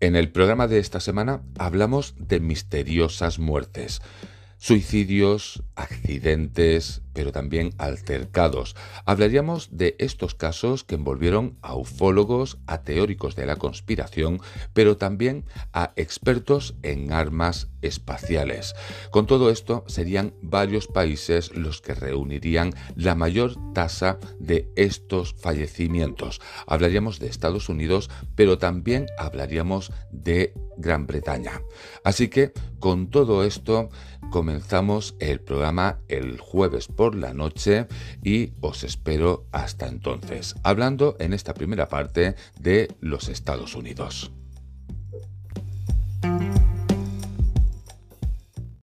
En el programa de esta semana hablamos de misteriosas muertes suicidios, accidentes, pero también altercados. Hablaríamos de estos casos que envolvieron a ufólogos, a teóricos de la conspiración, pero también a expertos en armas espaciales. Con todo esto, serían varios países los que reunirían la mayor tasa de estos fallecimientos. Hablaríamos de Estados Unidos, pero también hablaríamos de Gran Bretaña. Así que, con todo esto, comenzamos el programa el jueves por la noche y os espero hasta entonces, hablando en esta primera parte de los Estados Unidos.